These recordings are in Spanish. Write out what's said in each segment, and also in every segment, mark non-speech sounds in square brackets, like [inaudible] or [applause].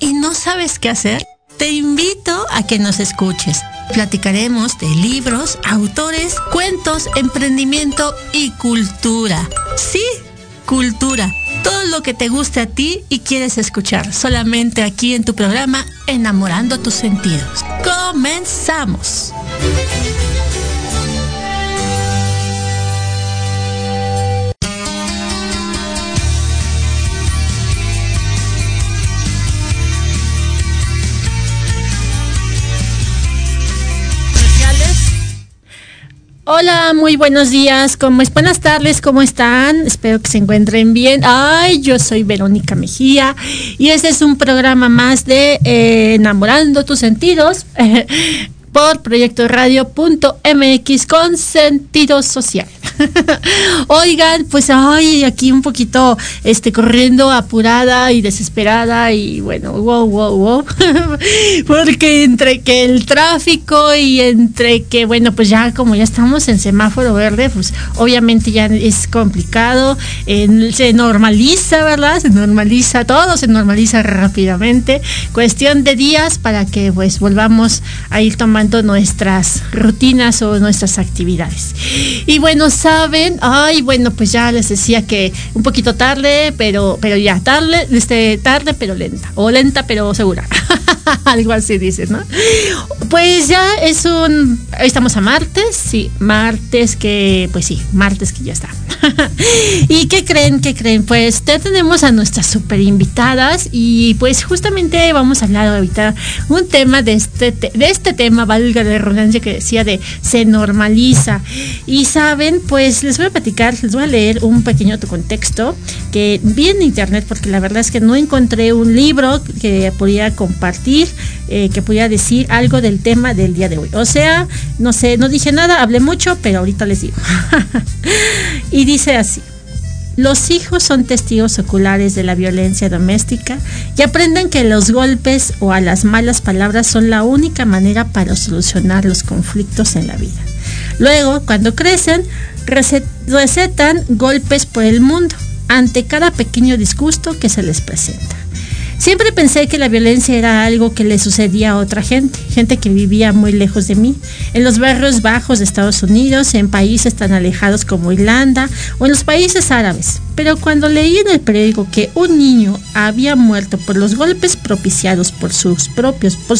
y no sabes qué hacer, te invito a que nos escuches. Platicaremos de libros, autores, cuentos, emprendimiento y cultura. Sí, cultura. Todo lo que te guste a ti y quieres escuchar solamente aquí en tu programa Enamorando tus sentidos. Comenzamos. Hola, muy buenos días, ¿cómo es? Buenas tardes, ¿cómo están? Espero que se encuentren bien. Ay, yo soy Verónica Mejía y este es un programa más de eh, Enamorando tus sentidos [laughs] por proyecto radio.mx con sentido social. [laughs] Oigan, pues ay, aquí un poquito este corriendo apurada y desesperada y bueno, wow, wow, wow. [laughs] Porque entre que el tráfico y entre que bueno, pues ya como ya estamos en semáforo verde, pues obviamente ya es complicado, se normaliza, ¿verdad? Se normaliza todo, se normaliza rápidamente. Cuestión de días para que pues volvamos a ir tomando nuestras rutinas o nuestras actividades. Y bueno, saben, ay, bueno, pues ya les decía que un poquito tarde, pero, pero ya, tarde, este, tarde pero lenta, o lenta pero segura. [laughs] Algo así dices, ¿no? Pues ya es un, estamos a martes, sí, martes que, pues sí, martes que ya está. [laughs] ¿Y qué creen? ¿Qué creen? Pues ya tenemos a nuestras super invitadas y pues justamente vamos a hablar ahorita un tema de este, de este tema, valga la redundancia que decía de se normaliza. Y saben, pues les voy a platicar, les voy a leer un pequeño contexto que vi en internet porque la verdad es que no encontré un libro que podía compartir, eh, que pudiera decir algo del tema del día de hoy. O sea, no sé, no dije nada, hablé mucho, pero ahorita les digo. [laughs] dice así. Los hijos son testigos oculares de la violencia doméstica y aprenden que los golpes o a las malas palabras son la única manera para solucionar los conflictos en la vida. Luego, cuando crecen, recetan golpes por el mundo ante cada pequeño disgusto que se les presenta. Siempre pensé que la violencia era algo que le sucedía a otra gente, gente que vivía muy lejos de mí, en los barrios bajos de Estados Unidos, en países tan alejados como Irlanda o en los países árabes. Pero cuando leí en el periódico que un niño había muerto por los golpes propiciados por su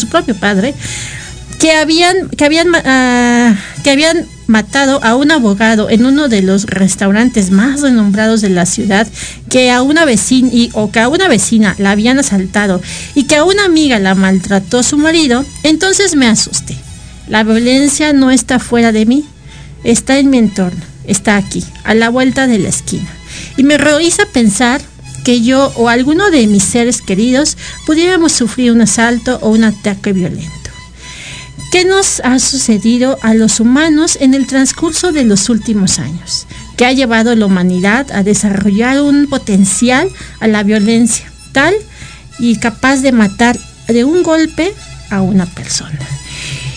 propio padre, que habían, que habían, uh, que habían matado a un abogado en uno de los restaurantes más renombrados de la ciudad, que a una vecina o que a una vecina la habían asaltado y que a una amiga la maltrató su marido, entonces me asusté. La violencia no está fuera de mí, está en mi entorno, está aquí, a la vuelta de la esquina. Y me rehúsa pensar que yo o alguno de mis seres queridos pudiéramos sufrir un asalto o un ataque violento. ¿Qué nos ha sucedido a los humanos en el transcurso de los últimos años? Que ha llevado a la humanidad a desarrollar un potencial a la violencia tal y capaz de matar de un golpe a una persona.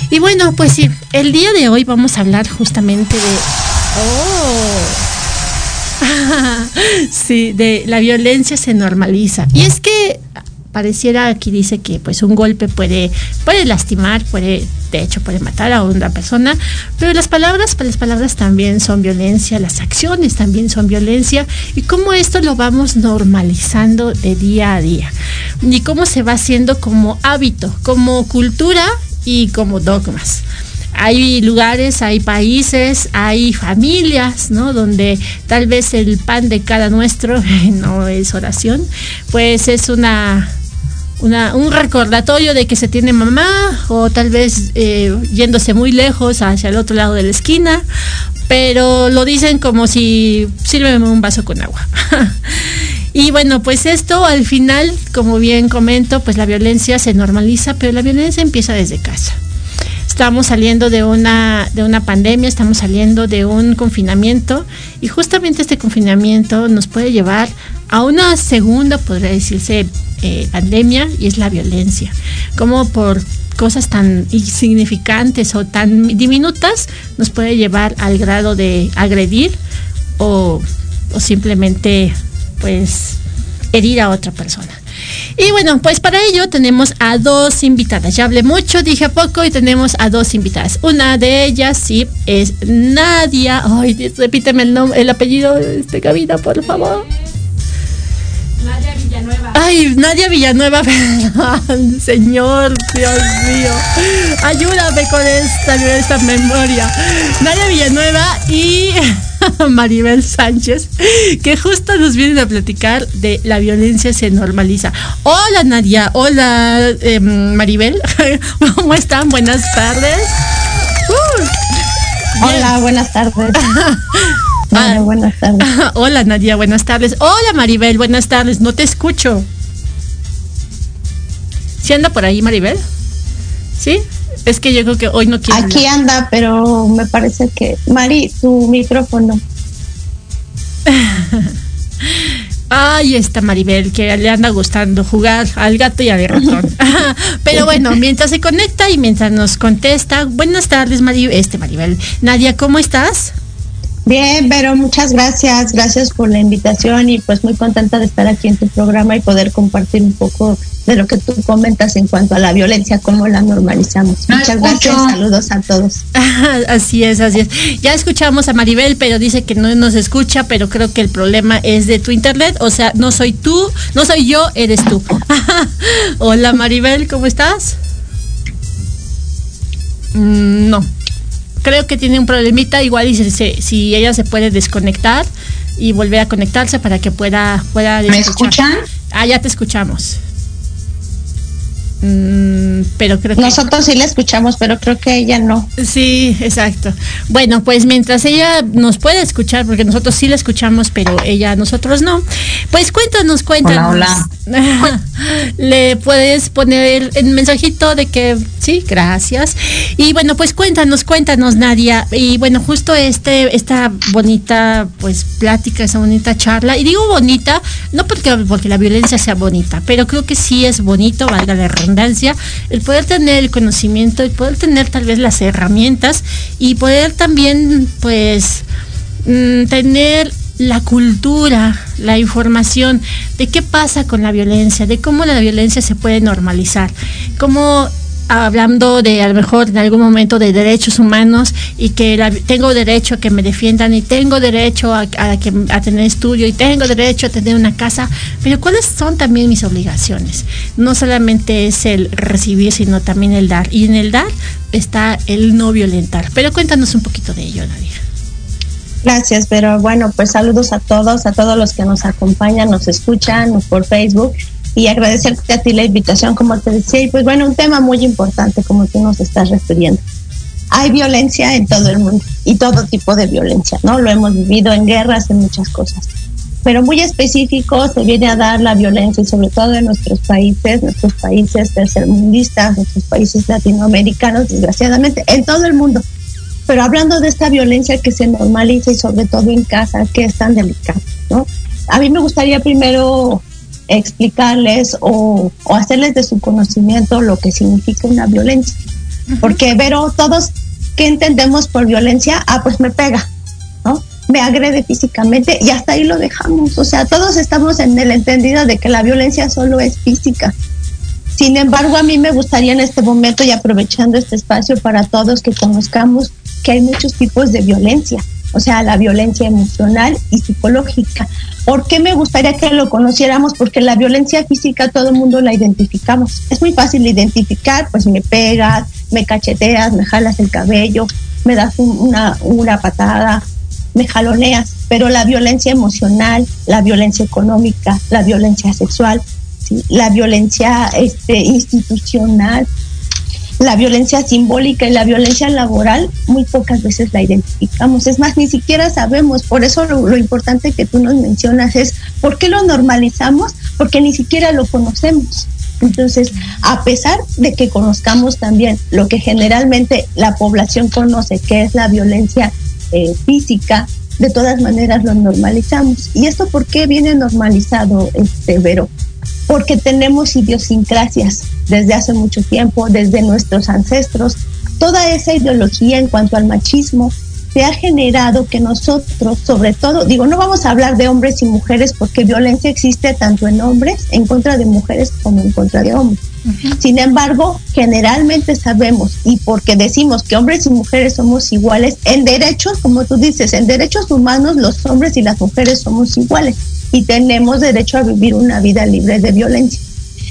Y bueno, pues sí, el día de hoy vamos a hablar justamente de... ¡Oh! [laughs] sí, de la violencia se normaliza. Y es que pareciera aquí dice que pues un golpe puede, puede lastimar, puede, de hecho puede matar a una persona, pero las palabras, pues, las palabras también son violencia, las acciones también son violencia, y cómo esto lo vamos normalizando de día a día, y cómo se va haciendo como hábito, como cultura y como dogmas hay lugares, hay países, hay familias, ¿no? Donde tal vez el pan de cada nuestro [laughs] no es oración, pues es una un recordatorio de que se tiene mamá o tal vez eh, yéndose muy lejos hacia el otro lado de la esquina, pero lo dicen como si sírveme un vaso con agua. [laughs] y bueno, pues esto al final, como bien comento, pues la violencia se normaliza, pero la violencia empieza desde casa. Estamos saliendo de una, de una pandemia, estamos saliendo de un confinamiento y justamente este confinamiento nos puede llevar a una segunda, podría decirse, eh, pandemia y es la violencia. Como por cosas tan insignificantes o tan diminutas nos puede llevar al grado de agredir o, o simplemente pues herir a otra persona. Y bueno, pues para ello tenemos a dos invitadas. Ya hablé mucho, dije poco y tenemos a dos invitadas. Una de ellas sí es Nadia. Ay, repíteme el nombre, el apellido de este cabina, por favor. Nadia Villanueva. Ay, Nadia Villanueva, [laughs] señor, Dios mío, ayúdame con esta, esta memoria. Nadia Villanueva y [laughs] Maribel Sánchez, que justo nos vienen a platicar de la violencia se normaliza. Hola Nadia, hola em, Maribel, [laughs] ¿cómo están? Buenas tardes. Uh, hola, buenas tardes. [laughs] Hola, buenas tardes. Hola Nadia, buenas tardes. Hola Maribel, buenas tardes. No te escucho. ¿Sí anda por ahí Maribel? ¿Sí? Es que yo creo que hoy no quiere. Aquí anda, pero me parece que. Mari, tu micrófono. [laughs] Ahí está Maribel, que le anda gustando jugar al gato y al ratón. [laughs] Pero bueno, mientras se conecta y mientras nos contesta, buenas tardes, Maribel. Este Maribel. Nadia, ¿cómo estás? Bien, pero muchas gracias, gracias por la invitación y pues muy contenta de estar aquí en tu programa y poder compartir un poco de lo que tú comentas en cuanto a la violencia, cómo la normalizamos. Muchas gracias, saludos a todos. [laughs] así es, así es. Ya escuchamos a Maribel, pero dice que no nos escucha, pero creo que el problema es de tu internet, o sea, no soy tú, no soy yo, eres tú. [laughs] Hola Maribel, ¿cómo estás? Mm, no, creo que tiene un problemita, igual y si ella se puede desconectar y volver a conectarse para que pueda pueda ¿Me escuchan? Ah, ya te escuchamos. Mm, pero creo que nosotros sí la escuchamos, pero creo que ella no. Sí, exacto. Bueno, pues mientras ella nos puede escuchar, porque nosotros sí la escuchamos, pero ella nosotros no. Pues cuéntanos, cuéntanos. Hola, hola. [laughs] Le puedes poner el mensajito de que sí, gracias. Y bueno, pues cuéntanos, cuéntanos, Nadia. Y bueno, justo este esta bonita pues plática, esa bonita charla. Y digo bonita, no porque porque la violencia sea bonita, pero creo que sí es bonito, valga la el poder tener el conocimiento, el poder tener tal vez las herramientas y poder también pues mm, tener la cultura, la información de qué pasa con la violencia, de cómo la violencia se puede normalizar, cómo hablando de a lo mejor en algún momento de derechos humanos y que tengo derecho a que me defiendan y tengo derecho a, a tener estudio y tengo derecho a tener una casa, pero ¿cuáles son también mis obligaciones? No solamente es el recibir, sino también el dar. Y en el dar está el no violentar. Pero cuéntanos un poquito de ello, Nadia. Gracias, pero bueno, pues saludos a todos, a todos los que nos acompañan, nos escuchan por Facebook y agradecerte a ti la invitación, como te decía, y pues bueno, un tema muy importante como tú nos estás refiriendo. Hay violencia en todo el mundo y todo tipo de violencia, ¿no? Lo hemos vivido en guerras, en muchas cosas. Pero muy específico se viene a dar la violencia y sobre todo en nuestros países, nuestros países tercermundistas, nuestros países latinoamericanos, desgraciadamente, en todo el mundo. Pero hablando de esta violencia que se normaliza y sobre todo en casa, que es tan delicada, ¿no? A mí me gustaría primero explicarles o, hacerles de su conocimiento lo que significa una violencia. Porque, pero todos, ¿qué entendemos por violencia? Ah, pues me pega, ¿no? Me agrede físicamente y hasta ahí lo dejamos. O sea, todos estamos en el entendido de que la violencia solo es física. Sin embargo, a mí me gustaría en este momento y aprovechando este espacio para todos que conozcamos que hay muchos tipos de violencia o sea, la violencia emocional y psicológica. ¿Por qué me gustaría que lo conociéramos? Porque la violencia física todo el mundo la identificamos. Es muy fácil identificar, pues me pegas, me cacheteas, me jalas el cabello, me das una, una patada, me jaloneas, pero la violencia emocional, la violencia económica, la violencia sexual, la violencia este, institucional, la violencia simbólica y la violencia laboral muy pocas veces la identificamos. Es más, ni siquiera sabemos. Por eso lo, importante que tú nos mencionas es, ¿por qué lo normalizamos? Porque ni siquiera lo conocemos. Entonces, a pesar de que conozcamos también lo que generalmente la población conoce, que es la violencia eh, física, de todas maneras lo normalizamos. ¿Y esto por qué viene normalizado, este Vero? Porque tenemos idiosincrasias desde hace mucho tiempo, desde nuestros ancestros. Toda esa ideología en cuanto al machismo se ha generado que nosotros, sobre todo, digo, no vamos a hablar de hombres y mujeres porque violencia existe tanto en hombres, en contra de mujeres, como en contra de hombres. Sin embargo, generalmente sabemos, y porque decimos que hombres y mujeres somos iguales, en derechos, como tú dices, en derechos humanos los hombres y las mujeres somos iguales y tenemos derecho a vivir una vida libre de violencia.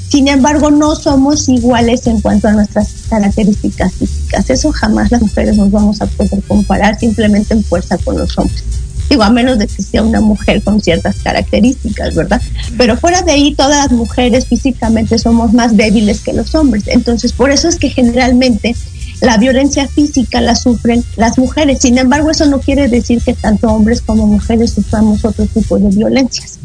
Sin embargo, no somos iguales en cuanto a nuestras características físicas. Eso jamás las mujeres nos vamos a poder comparar simplemente en fuerza con los hombres. Digo, a menos de que sea una mujer con ciertas características, ¿verdad? Pero fuera de ahí, todas las mujeres físicamente somos más débiles que los hombres. Entonces, por eso es que generalmente la violencia física la sufren las mujeres. Sin embargo, eso no quiere decir que tanto hombres como mujeres suframos otro tipo de violencias.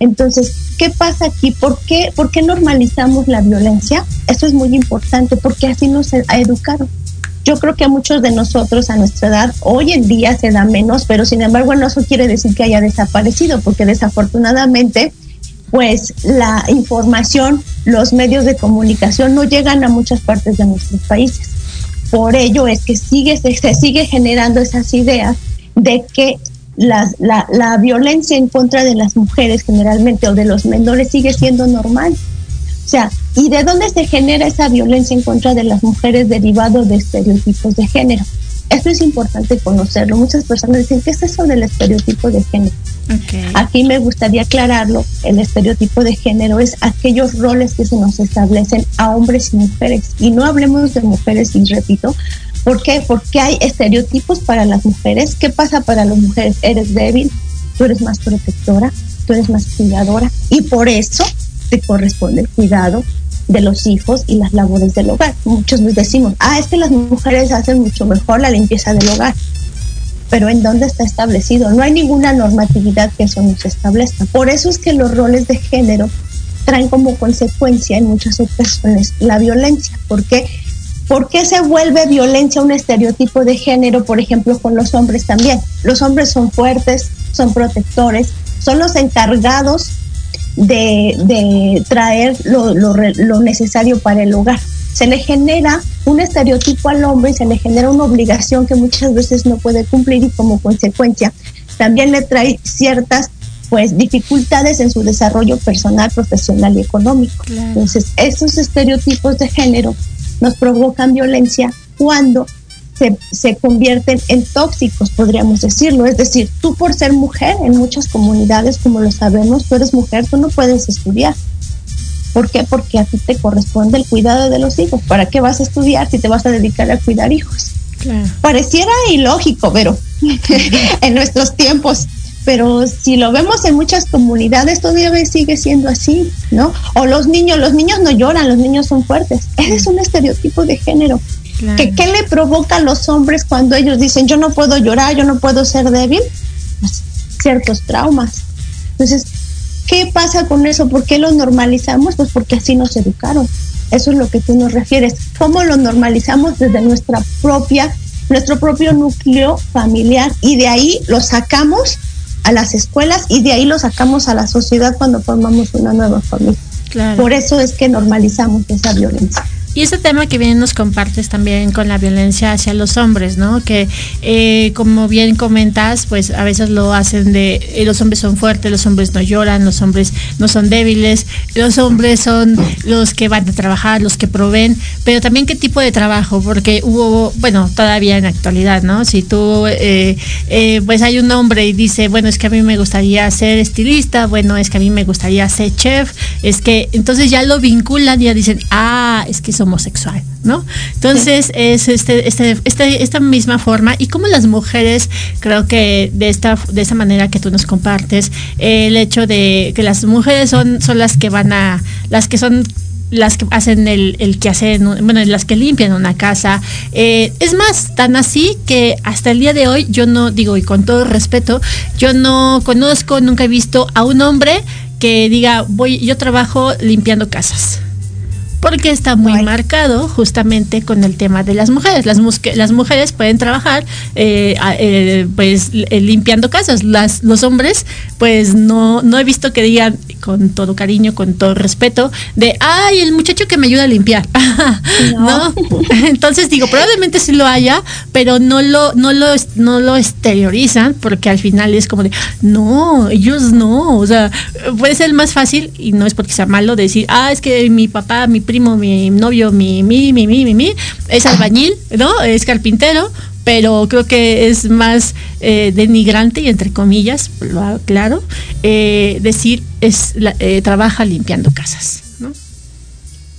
Entonces, ¿qué pasa aquí? ¿Por qué, ¿Por qué normalizamos la violencia? Eso es muy importante porque así nos ha educado. Yo creo que a muchos de nosotros a nuestra edad hoy en día se da menos, pero sin embargo no eso quiere decir que haya desaparecido, porque desafortunadamente pues la información, los medios de comunicación no llegan a muchas partes de nuestros países. Por ello es que sigue, se, sigue generando esas ideas de que la, la, violencia en contra de las mujeres generalmente o de los menores sigue siendo normal. O sea, ¿Y de dónde se genera esa violencia en contra de las mujeres derivado de estereotipos de género? Esto es importante conocerlo. Muchas personas dicen, ¿qué es eso del estereotipo de género? Aquí me gustaría aclararlo. El estereotipo de género es aquellos roles que se nos establecen a hombres y mujeres. Y no hablemos de mujeres, y repito, ¿por qué? Porque hay estereotipos para las mujeres. ¿Qué pasa para las mujeres? Eres débil, tú eres más protectora, tú eres más cuidadora y por eso te corresponde el cuidado de los hijos y las labores del hogar. Muchos nos decimos, ah, es que las mujeres hacen mucho mejor la limpieza del hogar. Pero ¿en dónde está establecido? No hay ninguna normatividad que eso nos establezca. Por eso es que los roles de género traen como consecuencia en muchas ocasiones la violencia. ¿Por qué? ¿Por qué se vuelve violencia un estereotipo de género, por ejemplo, con los hombres también? Los hombres son fuertes, son protectores, son los encargados de, traer lo, lo, necesario para el hogar. Se le genera un estereotipo al hombre y se le genera una obligación que muchas veces no puede cumplir y como consecuencia también le trae ciertas pues dificultades en su desarrollo personal, profesional y económico. Entonces, esos estereotipos de género nos provocan violencia cuando se, convierten en tóxicos, podríamos decirlo. Es decir, tú por ser mujer en muchas comunidades, como lo sabemos, tú eres mujer, tú no puedes estudiar. ¿Por qué? Porque a ti te corresponde el cuidado de los hijos. ¿Para qué vas a estudiar si te vas a dedicar a cuidar hijos? Pareciera ilógico, pero [laughs] en nuestros tiempos. Pero si lo vemos en muchas comunidades, todavía sigue siendo así, ¿no? O los niños, los niños no lloran, los niños son fuertes. Ese es un estereotipo de género. ¿Qué, le provoca a los hombres cuando ellos dicen yo no puedo llorar, yo no puedo ser débil? Pues, ciertos traumas. Entonces, ¿qué pasa con eso? ¿Por qué lo normalizamos? Pues porque así nos educaron. Eso es lo que tú nos refieres. ¿Cómo lo normalizamos desde nuestra propia, nuestro propio núcleo familiar y de ahí lo sacamos a las escuelas y de ahí lo sacamos a la sociedad cuando formamos una nueva familia? Por eso es que normalizamos esa violencia. Y ese tema que bien nos compartes también con la violencia hacia los hombres, ¿no? Que eh, como bien comentas, pues a veces lo hacen de eh, los hombres son fuertes, los hombres no lloran, los hombres no son débiles, los hombres son los que van a trabajar, los que proveen, pero también qué tipo de trabajo, porque hubo, bueno, todavía en la actualidad, ¿no? Si tú, eh, pues hay un hombre y dice, bueno, es que a mí me gustaría ser estilista, bueno, es que a mí me gustaría ser chef, es que entonces ya lo vinculan y ya dicen, ah, es que homosexual, ¿no? Entonces es este, este, este, esta misma forma y como las mujeres creo que de esta, de esa manera que tú nos compartes, el hecho de que las mujeres son, son las que van a, las que son las que hacen el, el que hacen, bueno, las que limpian una casa. Eh, es más, tan así que hasta el día de hoy yo no digo, y con todo respeto, yo no conozco, nunca he visto a un hombre que diga, voy, yo trabajo limpiando casas porque está muy marcado justamente con el tema de las mujeres. Las, las mujeres pueden trabajar eh, eh, pues eh, limpiando casas. Las, los hombres pues no, no he visto que digan con todo cariño, con todo respeto, de, ay, el muchacho que me ayuda a limpiar. [laughs] no. [laughs] Entonces digo, probablemente sí lo haya, pero no lo, no lo, no lo exteriorizan porque al final es como de, no, ellos no. O sea, puede ser más fácil y no es porque sea malo decir, ah, es que mi papá, mi primo, mi novio, mi, mi, mi, mi, mi, mi, es albañil, ¿no? Es carpintero, pero creo que es más eh, denigrante y entre comillas, claro, eh, decir es eh, trabaja limpiando casas. ¿no?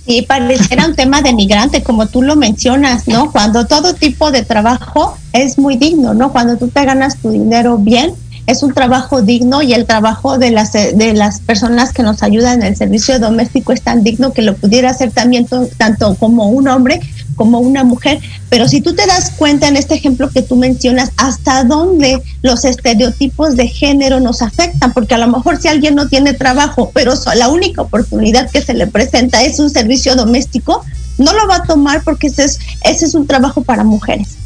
Sí, pareciera un tema denigrante, como tú lo mencionas, ¿no? Cuando todo tipo de trabajo es muy digno, ¿no? Cuando tú te ganas tu dinero bien, es un trabajo digno y el trabajo de las, de las personas que nos ayudan en el servicio doméstico es tan digno que lo pudiera hacer también tanto como un hombre como una mujer. Pero si tú te das cuenta en este ejemplo que tú mencionas, hasta dónde los estereotipos de género nos afectan, porque a lo mejor si alguien no tiene trabajo, pero la única oportunidad que se le presenta es un servicio doméstico, no lo va a tomar porque ese es, ese es un trabajo para mujeres.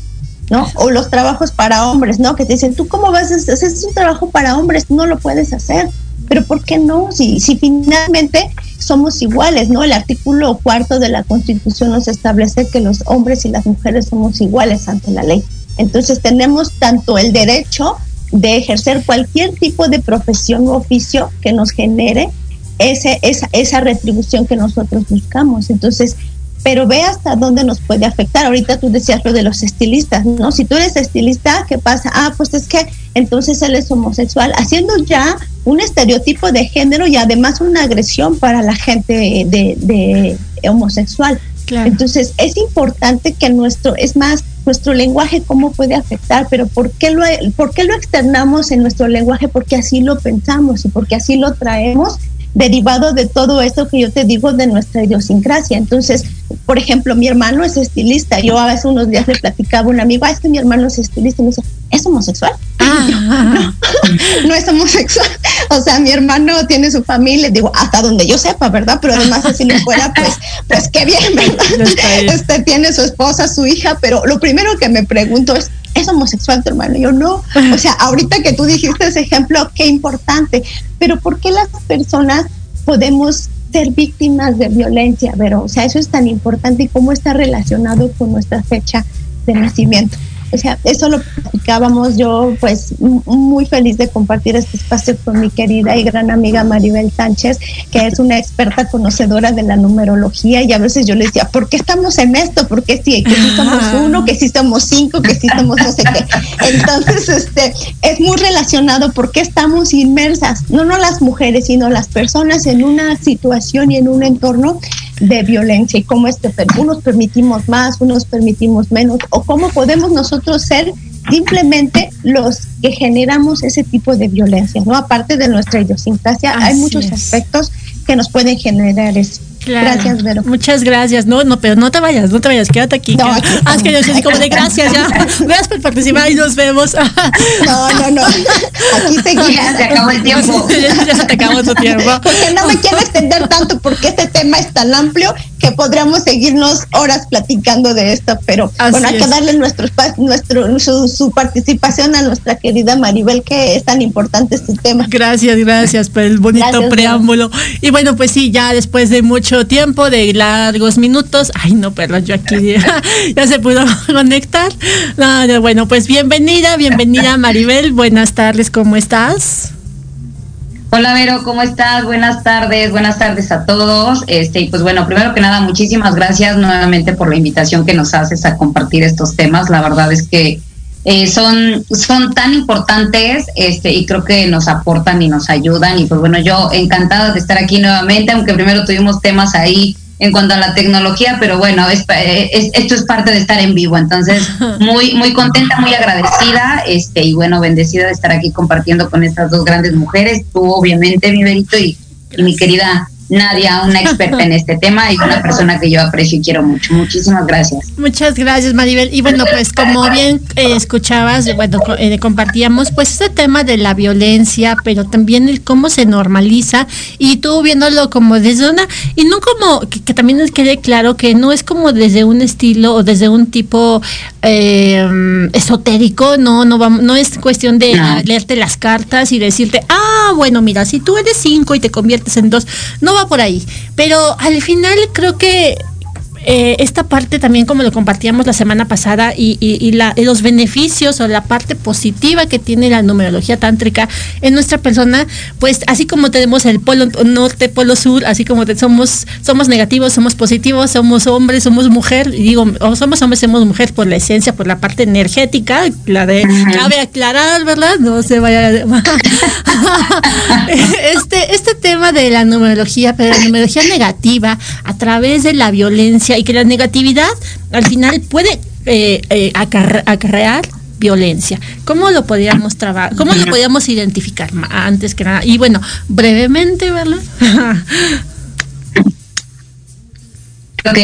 ¿No? O los trabajos para hombres, ¿no? Que te dicen, ¿tú cómo vas a hacer? Es un trabajo para hombres, no lo puedes hacer. Pero ¿por qué no? Si, si finalmente somos iguales, ¿no? El artículo cuarto de la Constitución nos establece que los hombres y las mujeres somos iguales ante la ley. Entonces tenemos tanto el derecho de ejercer cualquier tipo de profesión u oficio que nos genere ese, esa, esa retribución que nosotros buscamos. Entonces, pero ve hasta dónde nos puede afectar. Ahorita tú decías lo de los estilistas, ¿no? Si tú eres estilista, ¿qué pasa? Ah, pues es que entonces él es homosexual, haciendo ya un estereotipo de género y además una agresión para la gente de, de homosexual. Entonces es importante que nuestro, es más, nuestro lenguaje cómo puede afectar, pero ¿por qué, lo, ¿por qué lo externamos en nuestro lenguaje? Porque así lo pensamos y porque así lo traemos derivado de todo esto que yo te digo de nuestra idiosincrasia. Entonces, por ejemplo, mi hermano es estilista. Yo hace unos días le platicaba a un amigo, ah, es que mi hermano es estilista. Y me dice, ¿es homosexual? Ah. [laughs] no, es homosexual. O sea, mi hermano tiene su familia, digo, hasta donde yo sepa, ¿verdad? Pero además, si lo fuera, pues, pues qué bien, ¿verdad? Este tiene su esposa, su hija, pero lo primero que me pregunto es, ¿es homosexual tu hermano? yo no. O sea, ahorita que tú dijiste ese ejemplo, qué importante. Pero ¿por qué las personas podemos ser víctimas de violencia? Pero, o sea, eso es tan importante y cómo está relacionado con nuestra fecha de nacimiento o sea, eso lo platicábamos yo, pues muy feliz de compartir este espacio con mi querida y gran amiga Maribel Sánchez, que es una experta conocedora de la numerología y a veces yo le decía, ¿por qué estamos en esto? ¿Por qué sí? Que si somos uno, que si somos cinco, que si somos no sé qué. Entonces, este, es muy relacionado porque estamos inmersas, no no las mujeres, sino las personas en una situación y en un entorno de violencia y cómo es que unos permitimos más, unos permitimos menos, o cómo podemos nosotros ser simplemente los que generamos ese tipo de violencia, ¿no? Aparte de nuestra idiosincrasia, hay muchos aspectos que nos pueden generar eso. Gracias, Vero. Muchas gracias. No, no, pero no te vayas, no te vayas, quédate aquí. No, ah, es que yo soy como de gracias ya. [laughs] Gracias por participar y nos vemos. No, no, no. Aquí [laughs] seguimos. Ya se acabó el tiempo. [laughs] ya, se te acabó tu tiempo. Porque no me quiero extender tanto porque este tema es tan amplio que podríamos seguirnos horas platicando de esto, pero bueno, hay que darle nuestro, nuestro su, su, participación a nuestra querida Maribel, que es tan importante este tema. Gracias, gracias por el bonito preámbulo. Y bueno, pues sí, ya después de mucho tiempo, de largos minutos. Ay, no, perdón, yo aquí [laughs] ya, se pudo [laughs] conectar. bueno, pues bienvenida, bienvenida Maribel. Buenas tardes, ¿cómo estás? Hola Vero, ¿cómo estás? Buenas tardes, buenas tardes a todos. Este, y pues bueno, primero que nada, muchísimas gracias nuevamente por la invitación que nos haces a compartir estos temas. La verdad es que eh, son, son tan importantes este, y creo que nos aportan y nos ayudan. Y pues bueno, yo encantada de estar aquí nuevamente, aunque primero tuvimos temas ahí en cuanto a la tecnología, pero bueno, es, esto es parte de estar en vivo. Entonces, [laughs] muy, muy contenta, muy agradecida este, y bueno, bendecida de estar aquí compartiendo con estas dos grandes mujeres, tú obviamente, mi Berito, y, y mi querida Nadia, una experta en este tema y una persona que yo aprecio y quiero mucho. Muchísimas gracias. Muchas gracias, Maribel. Y bueno, pues como bien eh, escuchabas, bueno, eh, compartíamos pues este tema de la violencia, pero también el cómo se normaliza y tú viéndolo como desde una, y no como, que, también nos quede claro que no es como desde un estilo o desde un tipo eh, esotérico, no, no, vamos, no es cuestión de leerte las cartas y decirte, ah, bueno, mira, si tú eres cinco y te conviertes en dos, no va por ahí. Pero al final creo que eh, esta parte también como lo compartíamos la semana pasada y, y, la, los beneficios o la parte positiva que tiene la numerología tántrica en nuestra persona, pues así como tenemos el polo norte, polo sur, así como somos, somos negativos, somos positivos, somos hombres, somos mujer, digo, o somos hombres, somos mujer por la esencia, por la parte energética, la de, cabe aclarar, ¿verdad? No se vaya. [laughs] [laughs] este, este tema de la numerología, pero la numerología negativa a través de la violencia, y que la negatividad al final puede eh, eh, acarrear violencia. ¿Cómo lo podríamos trabajar? ¿Cómo lo podríamos identificar antes que nada? Y bueno, brevemente, ¿verdad? [laughs] Ok,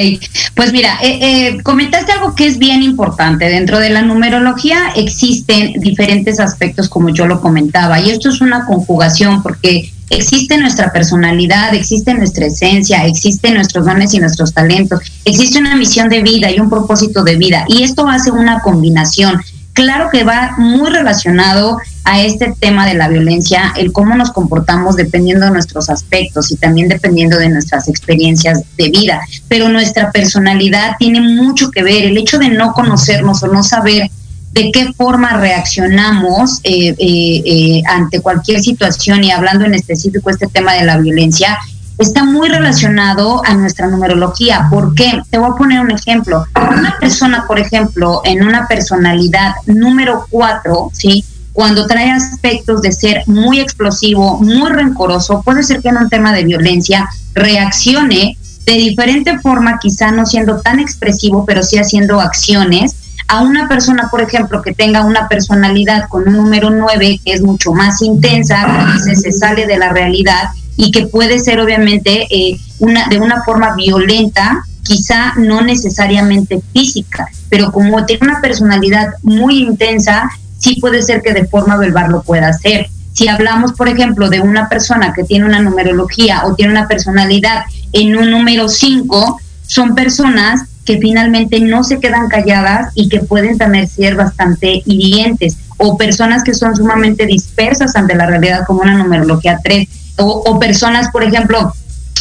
pues mira, eh, comentaste algo que es bien importante. Dentro de la numerología existen diferentes aspectos, como yo lo comentaba, y esto es una conjugación porque existe nuestra personalidad, existe nuestra esencia, existen nuestros dones y nuestros talentos, existe una misión de vida y un propósito de vida. Y esto hace una combinación. Claro que va muy relacionado a este tema de la violencia, el cómo nos comportamos dependiendo de nuestros aspectos y también dependiendo de nuestras experiencias de vida. Pero nuestra personalidad tiene mucho que ver. El hecho de no conocernos o no saber de qué forma reaccionamos eh, eh, eh, ante cualquier situación y hablando en específico este tema de la violencia, está muy relacionado a nuestra numerología. ¿Por qué? Te voy a poner un ejemplo. Una persona, por ejemplo, en una personalidad número 4, ¿sí? Cuando trae aspectos de ser muy explosivo, muy rencoroso, puede ser que en un tema de violencia reaccione de diferente forma, quizá no siendo tan expresivo, pero sí haciendo acciones. A una persona, por ejemplo, que tenga una personalidad con un número 9 que es mucho más intensa, que se sale de la realidad y que puede ser obviamente eh, una, de una forma violenta, quizá no necesariamente física, pero como tiene una personalidad muy intensa, sí puede ser que de forma verbal lo pueda hacer. Si hablamos, por ejemplo, de una persona que tiene una numerología o tiene una personalidad en un número 5, son personas que finalmente no se quedan calladas y que pueden también ser bastante hirientes, o personas que son sumamente dispersas ante la realidad como una numerología 3, o, personas, por ejemplo,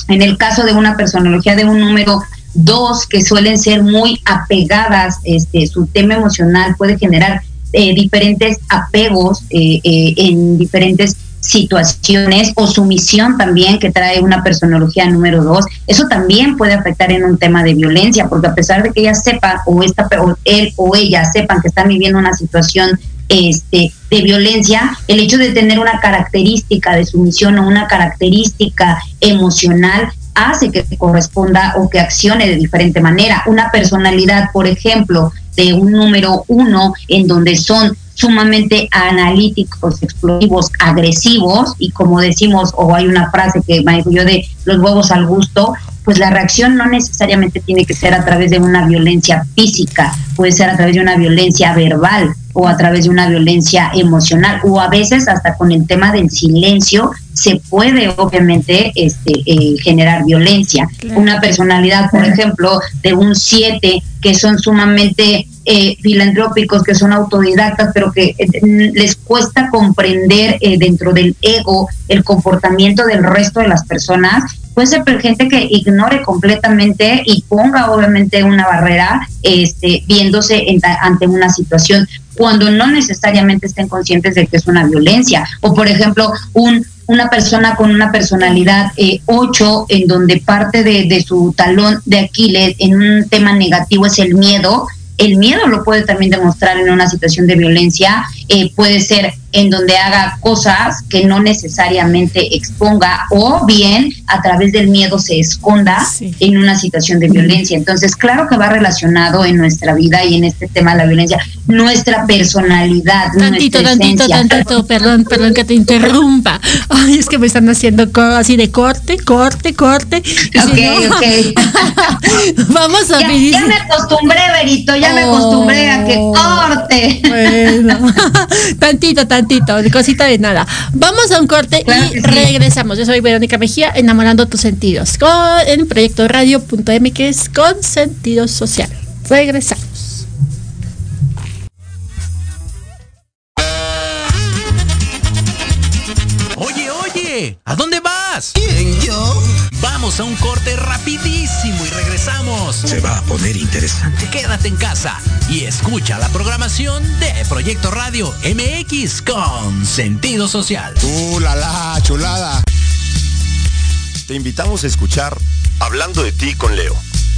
en el caso de una personología de un número 2, que suelen ser muy apegadas, este, su tema emocional puede generar eh, diferentes apegos eh, eh, en diferentes situaciones o sumisión también que trae una personología número dos, eso también puede afectar en un tema de violencia, porque a pesar de que ella sepa o, esta, o él o ella sepan que están viviendo una situación este, de violencia, el hecho de tener una característica de sumisión o una característica emocional hace que corresponda o que accione de diferente manera. Una personalidad, por ejemplo, de un número uno, en donde son sumamente analíticos, explosivos, agresivos, y como decimos, o hay una frase que manejo yo de los huevos al gusto, pues la reacción no necesariamente tiene que ser a través de una violencia física, puede ser a través de una violencia verbal o a través de una violencia emocional, o a veces hasta con el tema del silencio se puede obviamente este, eh, generar violencia. Una personalidad, por ejemplo, de un 7 que son sumamente eh, filantrópicos, que son autodidactas, pero que eh, les cuesta comprender eh, dentro del ego el comportamiento del resto de las personas, puede ser gente que ignore completamente y ponga obviamente una barrera este, viéndose ante una situación cuando no necesariamente estén conscientes de que es una violencia. O por ejemplo, un una persona con una personalidad 8, en donde parte de, de, su talón de Aquiles en un tema negativo es el miedo, el miedo lo puede también demostrar en una situación de violencia, eh, puede ser en donde haga cosas que no necesariamente exponga o bien a través del miedo se esconda en una situación de violencia. Entonces, claro que va relacionado en nuestra vida y en este tema de la violencia, nuestra personalidad. Tantito, tantito, tantito, perdón, perdón que te interrumpa. Ay, es que me están haciendo así de corte, corte, corte. Ok, ok. [laughs] Vamos a ya, ya me acostumbré, Berito, ya me acostumbré a que oh, corte. Bueno, [laughs] tantito, tantito tantito, cosita de nada. Vamos a un corte y regresamos. Yo soy Verónica Mejía, enamorando tus sentidos, con, en proyecto radio.mx con sentido social. Regresamos. ¿A dónde vas? ¿Quién, yo? Vamos a un corte rapidísimo y regresamos. Se va a poner interesante. Quédate en casa y escucha la programación de Proyecto Radio MX con sentido social. ¡Uh, la, la chulada! Te invitamos a escuchar Hablando de ti con Leo.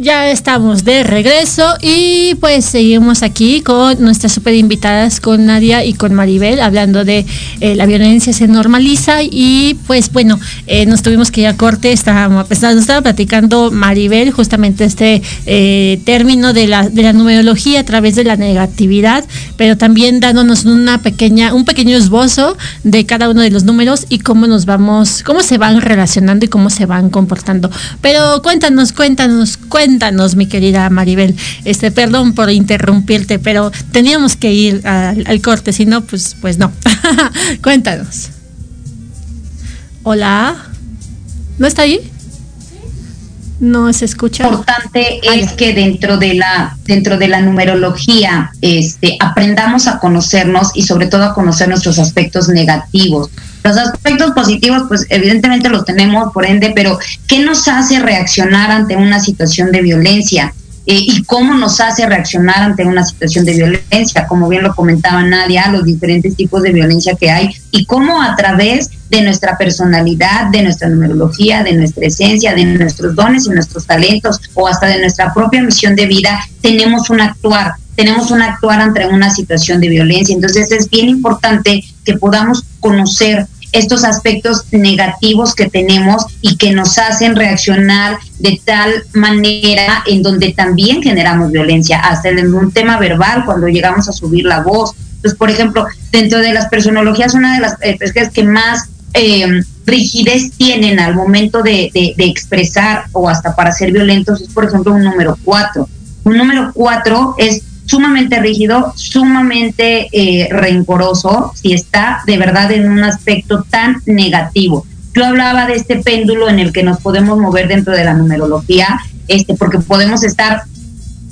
Ya estamos de regreso y pues seguimos aquí con nuestras super invitadas, con Nadia y con Maribel, hablando de eh, la violencia se normaliza y pues bueno, eh, nos tuvimos que ir a corte, estábamos, pues, nos estaba platicando Maribel justamente este eh, término de la, de la numerología a través de la negatividad, pero también dándonos una pequeña, un pequeño esbozo de cada uno de los números y cómo nos vamos, cómo se van relacionando y cómo se van comportando. Pero cuéntanos, cuéntanos, cuéntanos cuéntanos, mi querida Maribel. Este, perdón por interrumpirte, pero teníamos que ir al, corte, si no, pues, pues no. [laughs] cuéntanos. Hola. ¿No está ahí? No se escucha. Importante es que dentro de la dentro de la numerología, este, aprendamos a conocernos y sobre todo a conocer nuestros aspectos negativos los aspectos positivos, pues evidentemente los tenemos, por ende, pero ¿qué nos hace reaccionar ante una situación de violencia? Eh, y cómo nos hace reaccionar ante una situación de violencia, como bien lo comentaba Nadia, los diferentes tipos de violencia que hay y cómo a través de nuestra personalidad, de nuestra numerología, de nuestra esencia, de nuestros dones y nuestros talentos o hasta de nuestra propia misión de vida, tenemos un actuar, tenemos un actuar ante una situación de violencia. Entonces es bien importante que podamos conocer estos aspectos negativos que tenemos y que nos hacen reaccionar de tal manera en donde también generamos violencia, hasta en un tema verbal, cuando llegamos a subir la voz. Entonces, por ejemplo, dentro de las personologías, una de las eh, que más eh, rigidez tienen al momento de, expresar o hasta para ser violentos es, por ejemplo, un número cuatro. Un número cuatro es sumamente rígido, sumamente eh, rencoroso, si está de verdad en un aspecto tan negativo. Yo hablaba de este péndulo en el que nos podemos mover dentro de la numerología, este, porque podemos estar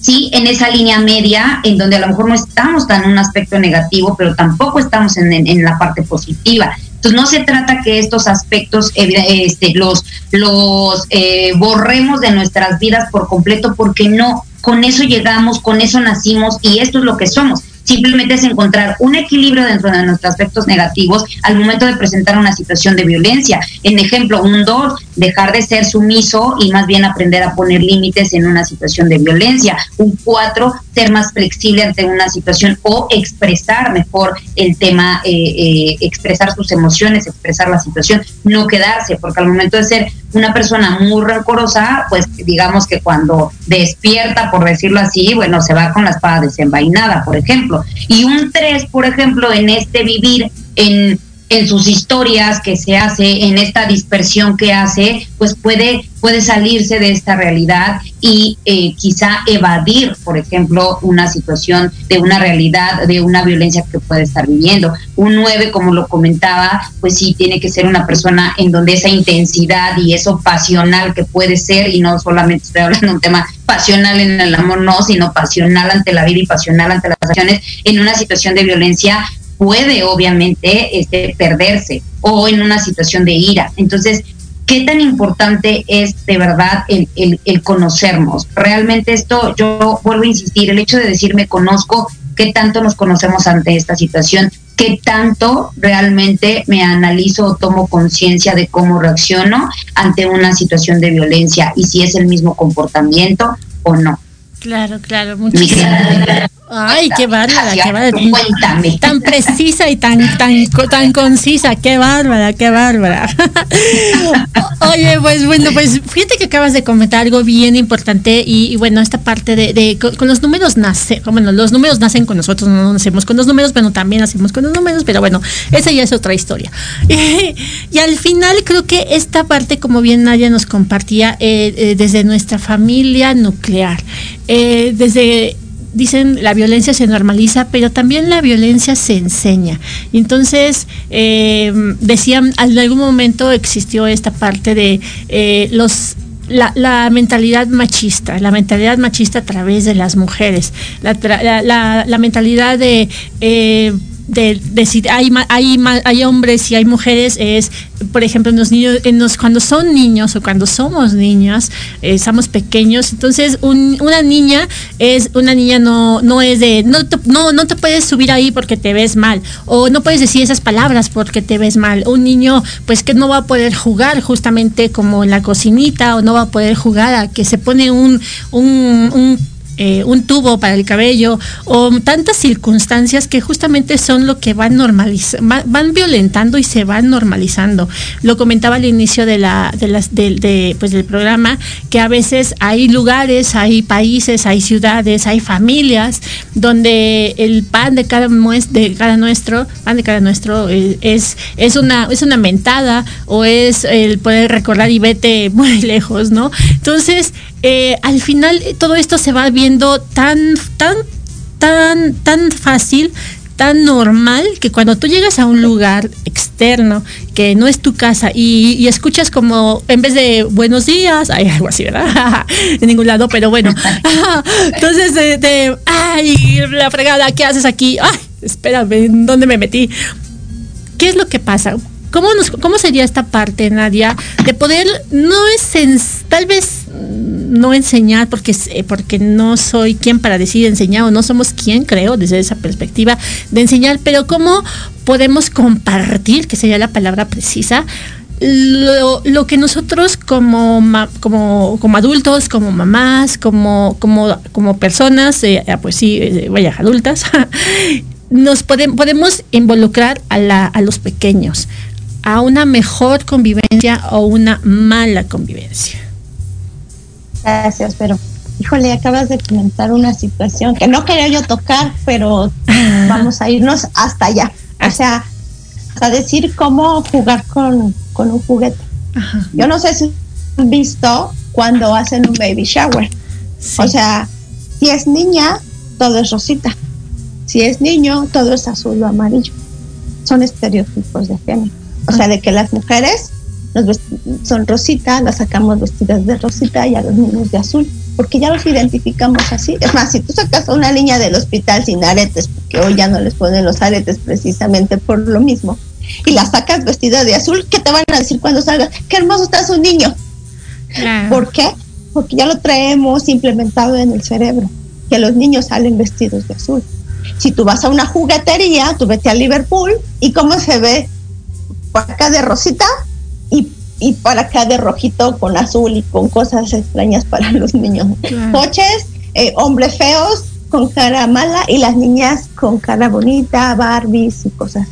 sí en esa línea media en donde a lo mejor no estamos tan en un aspecto negativo, pero tampoco estamos en, la parte positiva. Entonces no se trata que estos aspectos este, los, los eh, borremos de nuestras vidas por completo, porque no, con eso llegamos, con eso nacimos y esto es lo que somos. Simplemente es encontrar un equilibrio dentro de nuestros aspectos negativos al momento de presentar una situación de violencia. En ejemplo, un dos, dejar de ser sumiso y más bien aprender a poner límites en una situación de violencia. Un cuatro, ser más flexible ante una situación o expresar mejor el tema, eh, eh, expresar sus emociones, expresar la situación, no quedarse, porque al momento de ser una persona muy rencorosa, pues digamos que cuando despierta, por decirlo así, bueno, se va con la espada desenvainada, por ejemplo. Y un 3, por ejemplo, en este vivir en en sus historias que se hace, en esta dispersión que hace, pues puede, puede salirse de esta realidad y eh, quizá evadir, por ejemplo, una situación de una realidad, de una violencia que puede estar viviendo. Un 9, como lo comentaba, pues sí, tiene que ser una persona en donde esa intensidad y eso pasional que puede ser, y no solamente estoy hablando de un tema pasional en el amor, no, sino pasional ante la vida y pasional ante las acciones, en una situación de violencia, puede obviamente este, perderse o en una situación de ira. Entonces, ¿qué tan importante es de verdad el, el, conocernos? Realmente esto, yo vuelvo a insistir, el hecho de decirme conozco, ¿qué tanto nos conocemos ante esta situación? ¿Qué tanto realmente me analizo o tomo conciencia de cómo reacciono ante una situación de violencia y si es el mismo comportamiento o no? Claro, claro, muchas gracias. Ay, qué bárbara, qué bárbara. Cuéntame. Tan precisa y tan, tan, tan concisa, qué bárbara, qué bárbara. [laughs] Oye, pues bueno, pues fíjate que acabas de comentar algo bien importante y, y bueno, esta parte de, de con, con los números nace, bueno, los números nacen con nosotros, no nacemos con los números, bueno, también nacemos con los números, pero bueno, esa ya es otra historia. [laughs] y al final creo que esta parte, como bien Nadia nos compartía, eh, eh, desde nuestra familia nuclear, eh, desde dicen la violencia se normaliza, pero también la violencia se enseña. Entonces, eh, decían, en algún momento existió esta parte de eh, los la, mentalidad machista, la mentalidad machista a través de las mujeres, la, la- la mentalidad de... eh, de, de hay, hay, hay hombres y hay mujeres es por ejemplo en los niños en los, cuando son niños o cuando somos niñas eh, somos pequeños entonces un- una niña es una niña no no es de no te, no no te puedes subir ahí porque te ves mal o no puedes decir esas palabras porque te ves mal. Un niño pues que no va a poder jugar justamente como en la cocinita o no va a poder jugar a que se pone un, un eh, un tubo para el cabello o tantas circunstancias que justamente son lo que van normalizando, van violentando y se van normalizando. Lo comentaba al inicio de la, de las, del- de, pues, del programa, que a veces hay lugares, hay países, hay ciudades, hay familias donde el pan de cada, de cada nuestro, pan de cada nuestro eh, es, es, una, es una mentada o es el poder recordar y vete muy [laughs] lejos, ¿no? Entonces, eh, al final eh, todo esto se va viendo tan, tan, tan, tan fácil tan normal que cuando tú llegas a un lugar externo que no es tu casa y, escuchas como en vez de buenos días, hay algo así, ¿verdad? [laughs] en ningún lado, pero bueno. [laughs] Entonces, de, de, ay, la fregada, ¿qué haces aquí? Ay, espérame, ¿en dónde me metí? ¿Qué es lo que pasa? ¿Cómo, nos, ¿Cómo sería esta parte, Nadia, de poder, no es, en- tal vez no enseñar, porque, eh, porque no soy quien para decir enseñar o no somos quien, creo, desde esa perspectiva de enseñar, pero cómo podemos compartir, que sería la palabra precisa, lo, que nosotros como, como, como adultos, como mamás, como, como, como personas, eh, ah, pues sí, eh, vaya, adultas, [laughs] nos podem- podemos involucrar a, la, a los pequeños a una mejor convivencia o una mala convivencia. Gracias, pero híjole, acabas de comentar una situación que no quería yo tocar, pero [laughs] vamos a irnos hasta allá. O sea, hasta decir cómo jugar con, con un juguete. Yo no sé si han visto cuando hacen un baby shower. O sea, si es niña, todo es rosita. Si es niño, todo es azul o amarillo. Son estereotipos de género. O sea, de que las mujeres nos son rosita, las sacamos vestidas de rosita y a los niños de azul, porque ya los identificamos así. Es más, si tú sacas a una niña del hospital sin aretes, porque hoy ya no les ponen los aretes precisamente por lo mismo, y la sacas vestida de azul, ¿qué te van a decir cuando salgas? ¡Qué hermoso está su niño! ¿Por qué? Porque ya lo traemos implementado en el cerebro, que los niños salen vestidos de azul. Si tú vas a una juguetería, tú vete a Liverpool y cómo se ve por acá de rosita y, y por acá de rojito con azul y con cosas extrañas para los niños. Claro. Coches, eh, hombres feos con cara mala y las niñas con cara bonita, Barbies y cosas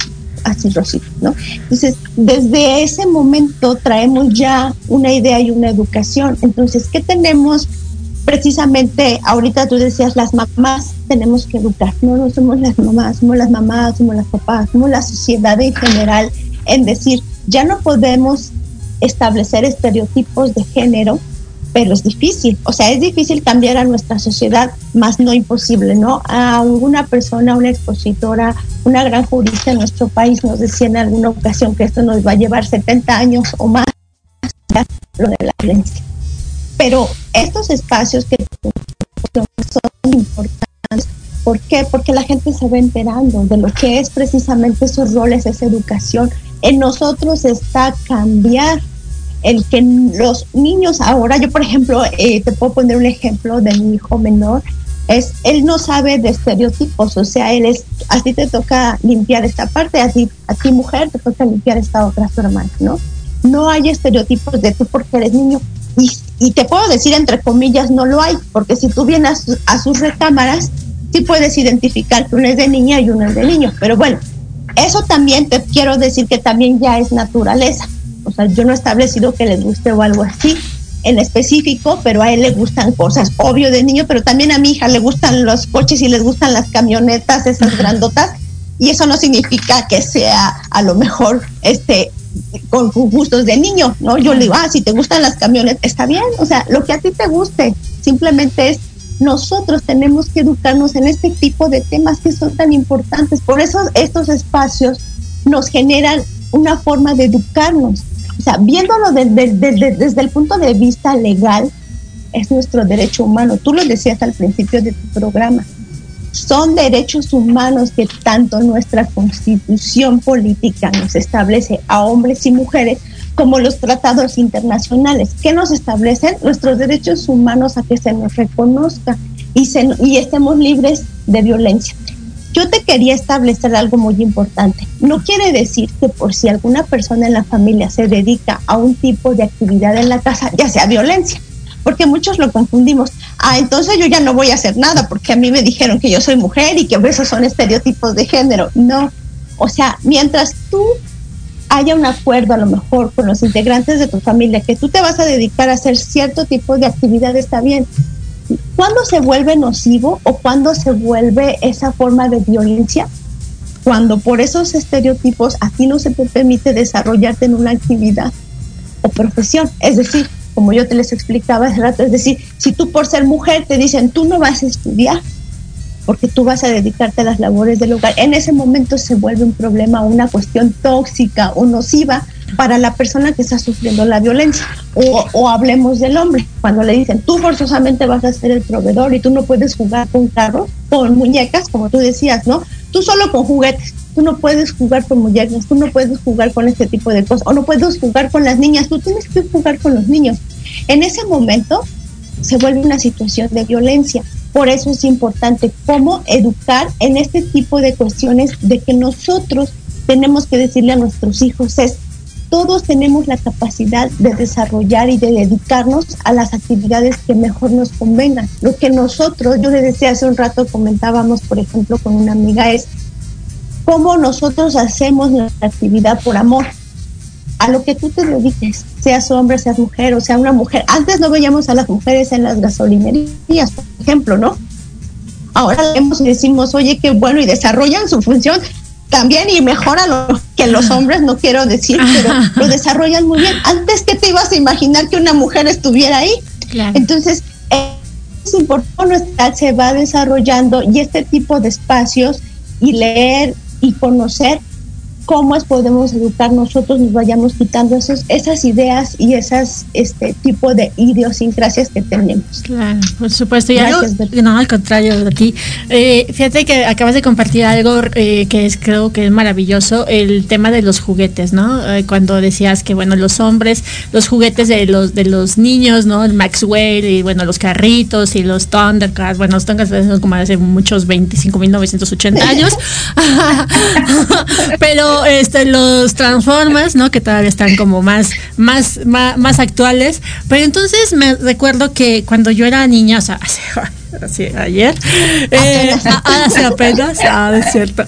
así rositas, ¿no? Entonces, desde ese momento traemos ya una idea y una educación. Entonces, ¿qué tenemos? Precisamente, ahorita tú decías, las mamás tenemos que educar. No, no somos las mamás, somos las mamás, somos las papás, somos la sociedad en general en decir, ya no podemos establecer estereotipos de género, pero es difícil. O sea, es difícil cambiar a nuestra sociedad, más no imposible, ¿no? A alguna persona, una expositora, una gran jurista en nuestro país nos decía en alguna ocasión que esto nos va a llevar 70 años o más, lo de la violencia. Pero estos espacios que son importantes, ¿por qué? Porque la gente se va enterando de lo que es precisamente esos roles, esa educación. En nosotros está cambiar el que los niños ahora, yo por ejemplo, eh, te puedo poner un ejemplo de mi hijo menor, es, él no sabe de estereotipos, o sea, él es, a ti te toca limpiar esta parte, a ti, a ti mujer te toca limpiar esta otra su hermana, ¿no? No hay estereotipos de tú porque eres niño. Y, y te puedo decir, entre comillas, no lo hay, porque si tú vienes a, su- a sus recámaras, sí puedes identificar que uno es de niña y uno es de niño, pero bueno, eso también te quiero decir que también ya es naturaleza. O sea, yo no he establecido que les guste o algo así en específico, pero a él le gustan cosas, obvio de niño, pero también a mi hija le gustan los coches y les gustan las camionetas, esas grandotas, y eso no significa que sea a lo mejor este con gustos de niño, ¿no? Yo le digo, ah, si te gustan las camionetas, está bien, o sea, lo que a ti te guste, simplemente es nosotros tenemos que educarnos en este tipo de temas que son tan importantes. Por eso estos espacios nos generan una forma de educarnos. O sea, viéndolo desde el punto de vista legal, es nuestro derecho humano. Tú lo decías al principio de tu programa. Son derechos humanos que tanto nuestra constitución política nos establece a hombres y mujeres como los tratados internacionales que nos establecen nuestros derechos humanos a que se nos reconozca y, se, y estemos libres de violencia. Yo te quería establecer algo muy importante. No quiere decir que por si alguna persona en la familia se dedica a un tipo de actividad en la casa, ya sea violencia, porque muchos lo confundimos. Ah, entonces yo ya no voy a hacer nada porque a mí me dijeron que yo soy mujer y que esos son estereotipos de género. No, o sea, mientras tú haya un acuerdo a lo mejor con los integrantes de tu familia que tú te vas a dedicar a hacer cierto tipo de actividad, está bien. ¿Cuándo se vuelve nocivo o cuándo se vuelve esa forma de violencia? Cuando por esos estereotipos a ti no se te permite desarrollarte en una actividad o profesión. Es decir, como yo te les explicaba hace rato, es decir, si tú por ser mujer te dicen tú no vas a estudiar, porque tú vas a dedicarte a las labores del hogar. En ese momento se vuelve un problema, una cuestión tóxica o nociva para la persona que está sufriendo la violencia. O, hablemos del hombre, cuando le dicen, tú forzosamente vas a ser el proveedor y tú no puedes jugar con carros, con muñecas, como tú decías, ¿no? Tú solo con juguetes, tú no puedes jugar con muñecas, tú no puedes jugar con este tipo de cosas, o no puedes jugar con las niñas, tú tienes que jugar con los niños. En ese momento se vuelve una situación de violencia por eso es importante cómo educar en este tipo de cuestiones de que nosotros tenemos que decirle a nuestros hijos es, todos tenemos la capacidad de desarrollar y de dedicarnos a las actividades que mejor nos convengan. Lo que nosotros, yo le decía hace un rato, comentábamos, por ejemplo, con una amiga, es cómo nosotros hacemos nuestra actividad por amor a lo que tú te dediques, seas hombre, seas mujer o sea una mujer. Antes no veíamos a las mujeres en las gasolinerías, por ejemplo, ¿no? Ahora vemos y decimos, oye, qué bueno, y desarrollan su función también y mejora lo que los hombres, no quiero decir, pero lo desarrollan muy bien. Antes, ¿qué te ibas a imaginar que una mujer estuviera ahí? Entonces, es importante, se va desarrollando y este tipo de espacios y leer y conocer cómo es podemos educar nosotros, nos vayamos quitando esos, esas ideas y esas este tipo de idiosincrasias que tenemos. Claro, por supuesto. Y no, al contrario de ti. Eh, fíjate que acabas de compartir algo eh, que es creo que es maravilloso, el tema de los juguetes, ¿no? Eh, cuando decías que bueno, los hombres, los juguetes de los de los niños, ¿no? El Maxwell y bueno, los carritos y los Thundercats, bueno, los Thundercats son como hace muchos 25.980 años. [laughs] [laughs] Pero este, los Transformers, ¿no? Que todavía están como más, más, más, actuales. Pero entonces me recuerdo que cuando yo era niña, o sea, hace, [laughs] ayer, eh, hace apenas, ah, es cierto,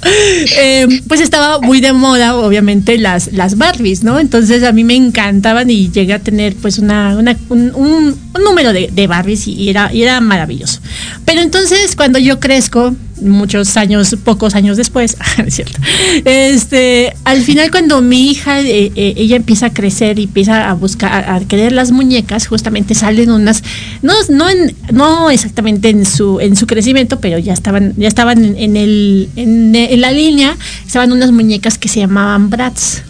eh, pues estaba muy de moda, obviamente, las, las Barbies, ¿no? Entonces a mí me encantaban y llegué a tener pues una, una un, un, número de, de Barbies y era, y era maravilloso. Pero entonces cuando yo crezco, muchos años, pocos años después, [laughs] es cierto. Este, al final cuando mi hija, eh, eh, ella empieza a crecer y empieza a buscar, a, querer las muñecas, justamente salen unas, no, no, no exactamente en su, en su crecimiento, pero ya estaban, ya estaban en, el, en la línea, estaban unas muñecas que se llamaban Bratz.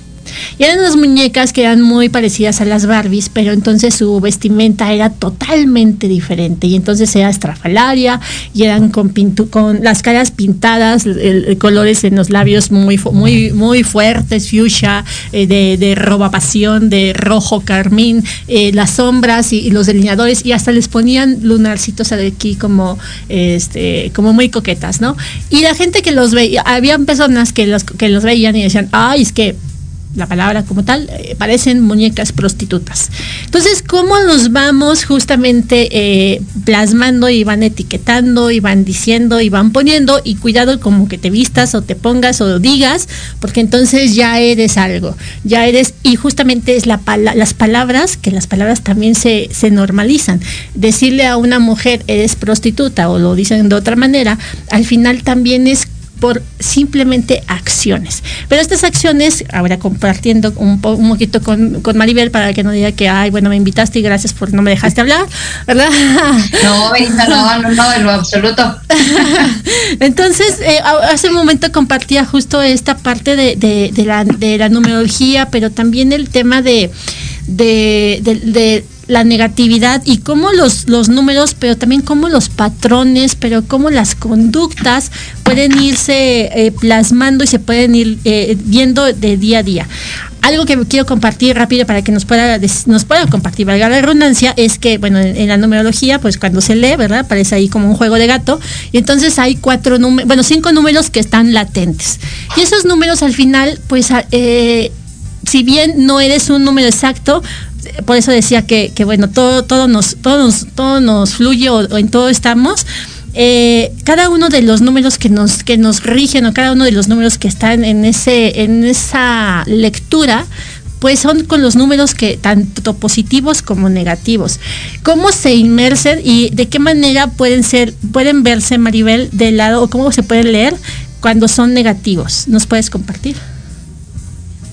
Y eran unas muñecas que eran muy parecidas a las Barbies, pero entonces su vestimenta era totalmente diferente. Y entonces era estrafalaria y eran con, con las caras pintadas, colores en los labios muy, muy, muy fuertes, fuchsia, eh, de, de roba pasión, de rojo carmín, eh, las sombras y, los delineadores, y hasta les ponían lunarcitos aquí como, este, como muy coquetas, ¿no? Y la gente que los veía, habían personas que los, que los veían y decían, ay, es que la palabra como tal, eh, parecen muñecas prostitutas. Entonces, ¿cómo los vamos justamente eh, plasmando y van etiquetando y van diciendo y van poniendo? Y cuidado como que te vistas o te pongas o digas, porque entonces ya eres algo, ya eres, y justamente es la las palabras, que las palabras también se, se normalizan. Decirle a una mujer eres prostituta o lo dicen de otra manera, al final también es por simplemente acciones. Pero estas acciones, ahora compartiendo un, un poquito con, con, Maribel para que no diga que, ay, bueno, me invitaste y gracias por no me dejaste hablar, ¿verdad? [laughs] No, no, no, no, en lo absoluto. [laughs] Entonces, eh, hace un momento compartía justo esta parte de, de, de, la, de la numerología, pero también el tema de, de, de la negatividad y cómo los, los números, pero también cómo los patrones, pero cómo las conductas pueden irse eh, plasmando y se pueden ir eh, viendo de día a día. Algo que quiero compartir rápido para que nos pueda, nos pueda compartir, valga la redundancia, es que, bueno, en, la numerología, pues cuando se lee, ¿verdad? Aparece ahí como un juego de gato, y entonces hay cuatro números, bueno, cinco números que están latentes. Y esos números al final, pues, eh, si bien no eres un número exacto, por eso decía que, bueno, todo, todo, nos, todo, todo nos fluye o, en todo estamos. Eh, cada uno de los números que nos, que nos rigen o cada uno de los números que están en, ese, en esa lectura, pues son con los números que tanto positivos como negativos. ¿Cómo se inmersen y de qué manera pueden ser, pueden verse, Maribel, del lado o cómo se pueden leer cuando son negativos? ¿Nos puedes compartir?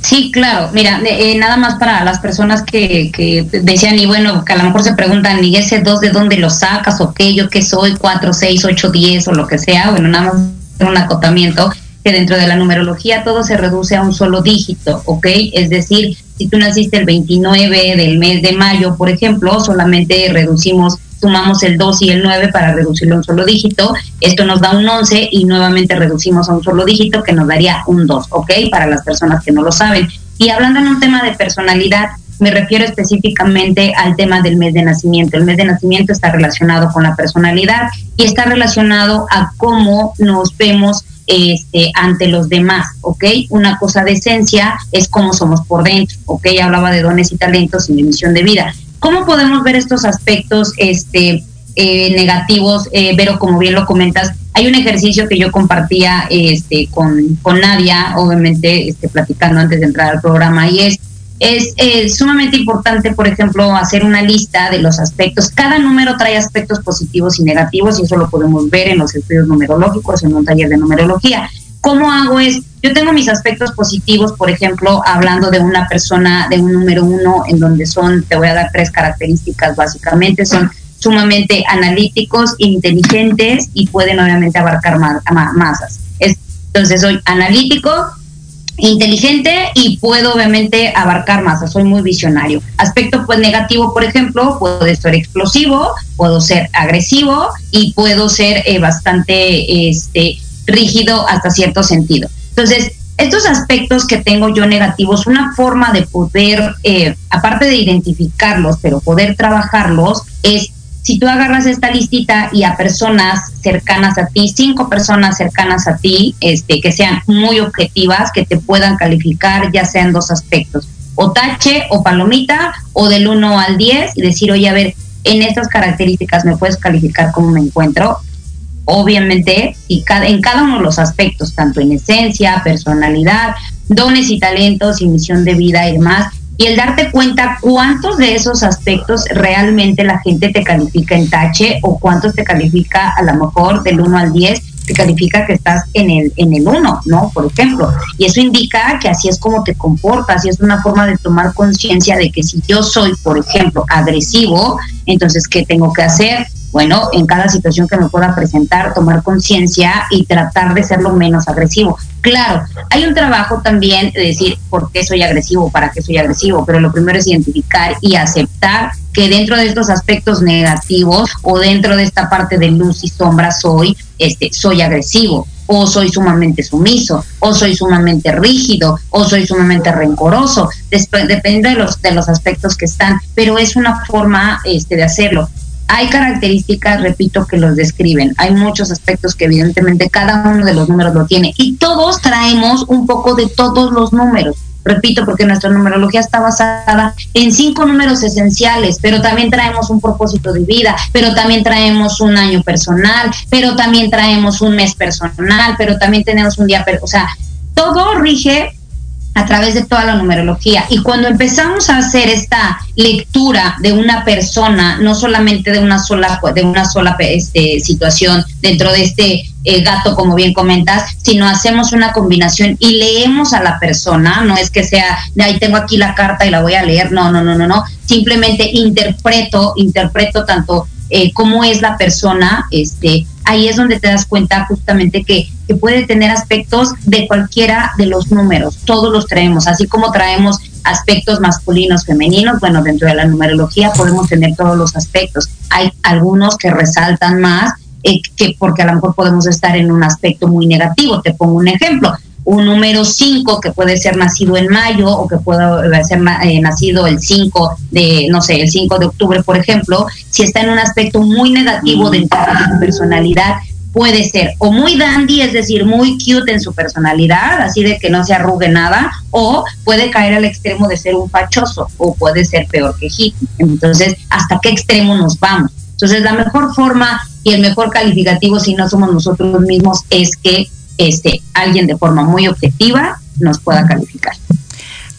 Sí, claro. Mira, eh, nada más para las personas que, que, decían, y bueno, que a lo mejor se preguntan, ¿y ese 2 de dónde lo sacas? ¿O qué? ¿Yo qué soy? ¿4, 6, 8, 10 o lo que sea? Bueno, nada más un acotamiento que dentro de la numerología todo se reduce a un solo dígito, ¿ok? Es decir, si tú naciste el 29 del mes de mayo, por ejemplo, solamente reducimos sumamos el 2 y el 9 para reducirlo a un solo dígito. Esto nos da un 11 y nuevamente reducimos a un solo dígito que nos daría un 2, ¿ok? Para las personas que no lo saben. Y hablando en un tema de personalidad, me refiero específicamente al tema del mes de nacimiento. El mes de nacimiento está relacionado con la personalidad y está relacionado a cómo nos vemos este, ante los demás, ¿ok? Una cosa de esencia es cómo somos por dentro, ¿ok? Hablaba de dones y talentos y de misión de vida. ¿Cómo podemos ver estos aspectos este, eh, negativos? Eh, Vero, como bien lo comentas, hay un ejercicio que yo compartía este, con, con Nadia, obviamente este, platicando antes de entrar al programa, y es es sumamente importante, por ejemplo, hacer una lista de los aspectos. Cada número trae aspectos positivos y negativos y eso lo podemos ver en los estudios numerológicos, en un taller de numerología. ¿Cómo hago es? Yo tengo mis aspectos positivos, por ejemplo, hablando de una persona, de un número uno, en donde son, te voy a dar tres características básicamente, son sumamente analíticos, inteligentes y pueden obviamente abarcar masas. Entonces soy analítico, inteligente y puedo obviamente abarcar masas, soy muy visionario. Aspecto pues negativo, por ejemplo, puedo ser explosivo, puedo ser agresivo y puedo ser eh, bastante este rígido hasta cierto sentido. Entonces, estos aspectos que tengo yo negativos, una forma de poder, eh, aparte de identificarlos, pero poder trabajarlos, es si tú agarras esta listita y a personas cercanas a ti, cinco personas cercanas a ti, este, que sean muy objetivas, que te puedan calificar, ya sean dos aspectos, o tache o palomita, o del 1 al 10, y decir, oye, a ver, en estas características me puedes calificar cómo me encuentro, obviamente, y cada, en cada uno de los aspectos, tanto en esencia, personalidad, dones y talentos y misión de vida y demás, y el darte cuenta cuántos de esos aspectos realmente la gente te califica en tache o cuántos te califica a lo mejor del 1 al 10 te califica que estás en el en el 1, ¿no? Por ejemplo, y eso indica que así es como te comportas y es una forma de tomar conciencia de que si yo soy, por ejemplo, agresivo, entonces qué tengo que hacer? Bueno, en cada situación que me pueda presentar, tomar conciencia y tratar de ser lo menos agresivo. Claro, hay un trabajo también de decir por qué soy agresivo, para qué soy agresivo, pero lo primero es identificar y aceptar que dentro de estos aspectos negativos o dentro de esta parte de luz y sombra soy, este, soy agresivo o soy sumamente sumiso, o soy sumamente rígido, o soy sumamente rencoroso, depende de los, de los aspectos que están, pero es una forma este, de hacerlo. Hay características, repito, que los describen. Hay muchos aspectos que evidentemente cada uno de los números lo tiene. Y todos traemos un poco de todos los números. repito, porque nuestra numerología está basada en cinco números esenciales, pero también traemos un propósito de vida, pero también traemos un año personal, pero también traemos un mes personal, pero también tenemos un día, o sea, todo rige a través de toda la numerología. Y cuando empezamos a hacer esta lectura de una persona, no solamente de una sola, de una sola este, situación dentro de este eh, gato, como bien comentas, sino hacemos una combinación y leemos a la persona, no es que sea, de ahí tengo aquí la carta y la voy a leer, no, no, no, no, no, simplemente interpreto, interpreto tanto eh, cómo es la persona, este, ahí es donde te das cuenta justamente que, que puede tener aspectos de cualquiera de los números, todos los traemos, así como traemos aspectos masculinos, femeninos, bueno, dentro de la numerología podemos tener todos los aspectos. Hay algunos que resaltan más eh, que porque a lo mejor podemos estar en un aspecto muy negativo. Te pongo un ejemplo. Un número 5 que puede ser nacido en mayo o que puede ser eh, nacido el 5 de, no sé, el 5 de octubre, por ejemplo, si está en un aspecto muy negativo dentro de su personalidad, puede ser o muy dandy, es decir, muy cute en su personalidad, así de que no se arrugue nada, o puede caer al extremo de ser un fachoso, o puede ser peor que hippie. Entonces, ¿hasta qué extremo nos vamos? Entonces, la mejor forma y el mejor calificativo, si no somos nosotros mismos, es que este, alguien de forma muy objetiva nos pueda calificar.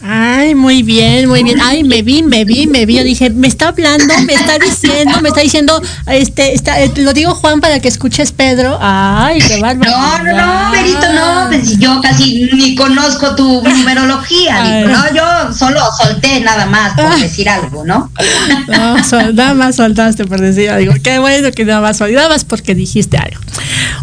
Ay, muy bien, muy bien. Ay, me vi, me vi, me vi. Yo dije, me está hablando, me está diciendo, me está diciendo, este, está, eh, lo digo Juan para que escuches Pedro. Ay, qué bárbaro. No, no, no, Perito, no. Pues yo casi ni conozco tu numerología. no, yo solo solté nada más por decir algo, ¿no? No, nada más soltaste por decir algo. Qué bueno que nada más, nada más porque dijiste algo.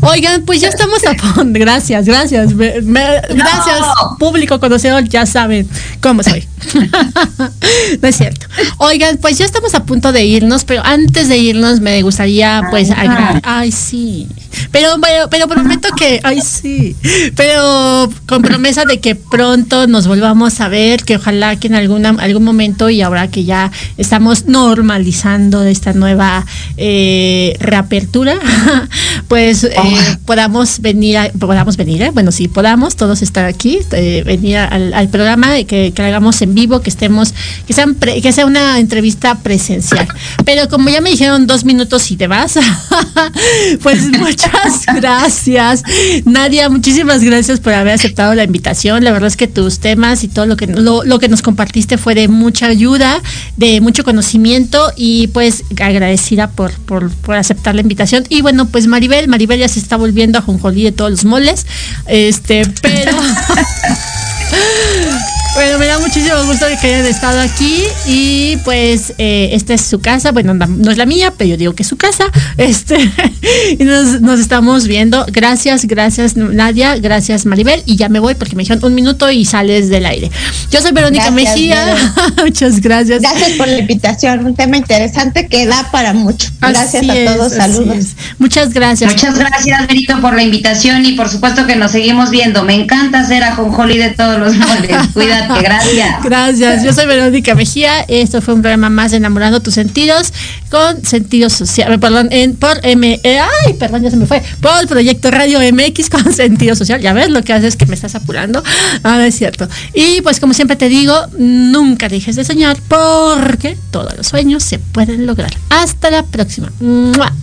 Oigan, pues ya estamos a. [laughs] Gracias, gracias. gracias, público conocedor, ya saben cómo soy. [laughs] no es cierto. Oigan, pues ya estamos a punto de irnos, pero antes de irnos me gustaría pues Ay, sí. Pero bueno, pero prometo que, ay sí, pero con promesa de que pronto nos volvamos a ver, que ojalá que en alguna, algún momento y ahora que ya estamos normalizando esta nueva eh, reapertura, [laughs] pues eh, podamos venir, podamos venir, ¿eh? bueno sí podamos todos estar aquí, venir al, al programa que, que, hagamos en vivo, que estemos, que sean que sea una entrevista presencial. Pero como ya me dijeron dos minutos y te vas, [laughs] pues muchas [laughs] gracias. Nadia, muchísimas gracias por haber aceptado la invitación. La verdad es que tus temas y todo lo que, lo, que nos compartiste fue de mucha ayuda, de mucho conocimiento y pues agradecida por, por, por aceptar la invitación. Y bueno, pues Maribel, Maribel ya se está volviendo a jonjolí de todos los moles. Este, pero [laughs] Bueno, me da muchísimo gusto que hayan estado aquí y pues eh, esta es su casa, bueno, no es la mía, pero yo digo que es su casa, [laughs] este, y nos, estamos viendo. Gracias, gracias Nadia, gracias Maribel y ya me voy porque me dijeron un minuto y sales del aire. Yo soy Verónica Mejía, [laughs] muchas gracias. Gracias por la invitación, un tema interesante que da para mucho. Gracias a todos, saludos. Muchas gracias. Muchas gracias, Benito, por la invitación y por supuesto que nos seguimos viendo. Me encanta hacer a Jonjoli de todos los [laughs] moldes. Cuídate gracias. [laughs] Gracias. Yo soy Verónica Mejía. Esto fue un programa más de Enamorando tus sentidos con sentido social. Eh, perdón, en, por M. Eh, ay, perdón, ya se me fue. Por el proyecto Radio MX con [laughs] sentido social. Ya ves lo que haces que me estás apurando. Ah, es cierto. Y pues como siempre te digo, nunca dejes de soñar porque todos los sueños se pueden lograr. Hasta la próxima. Bye.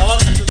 Agora...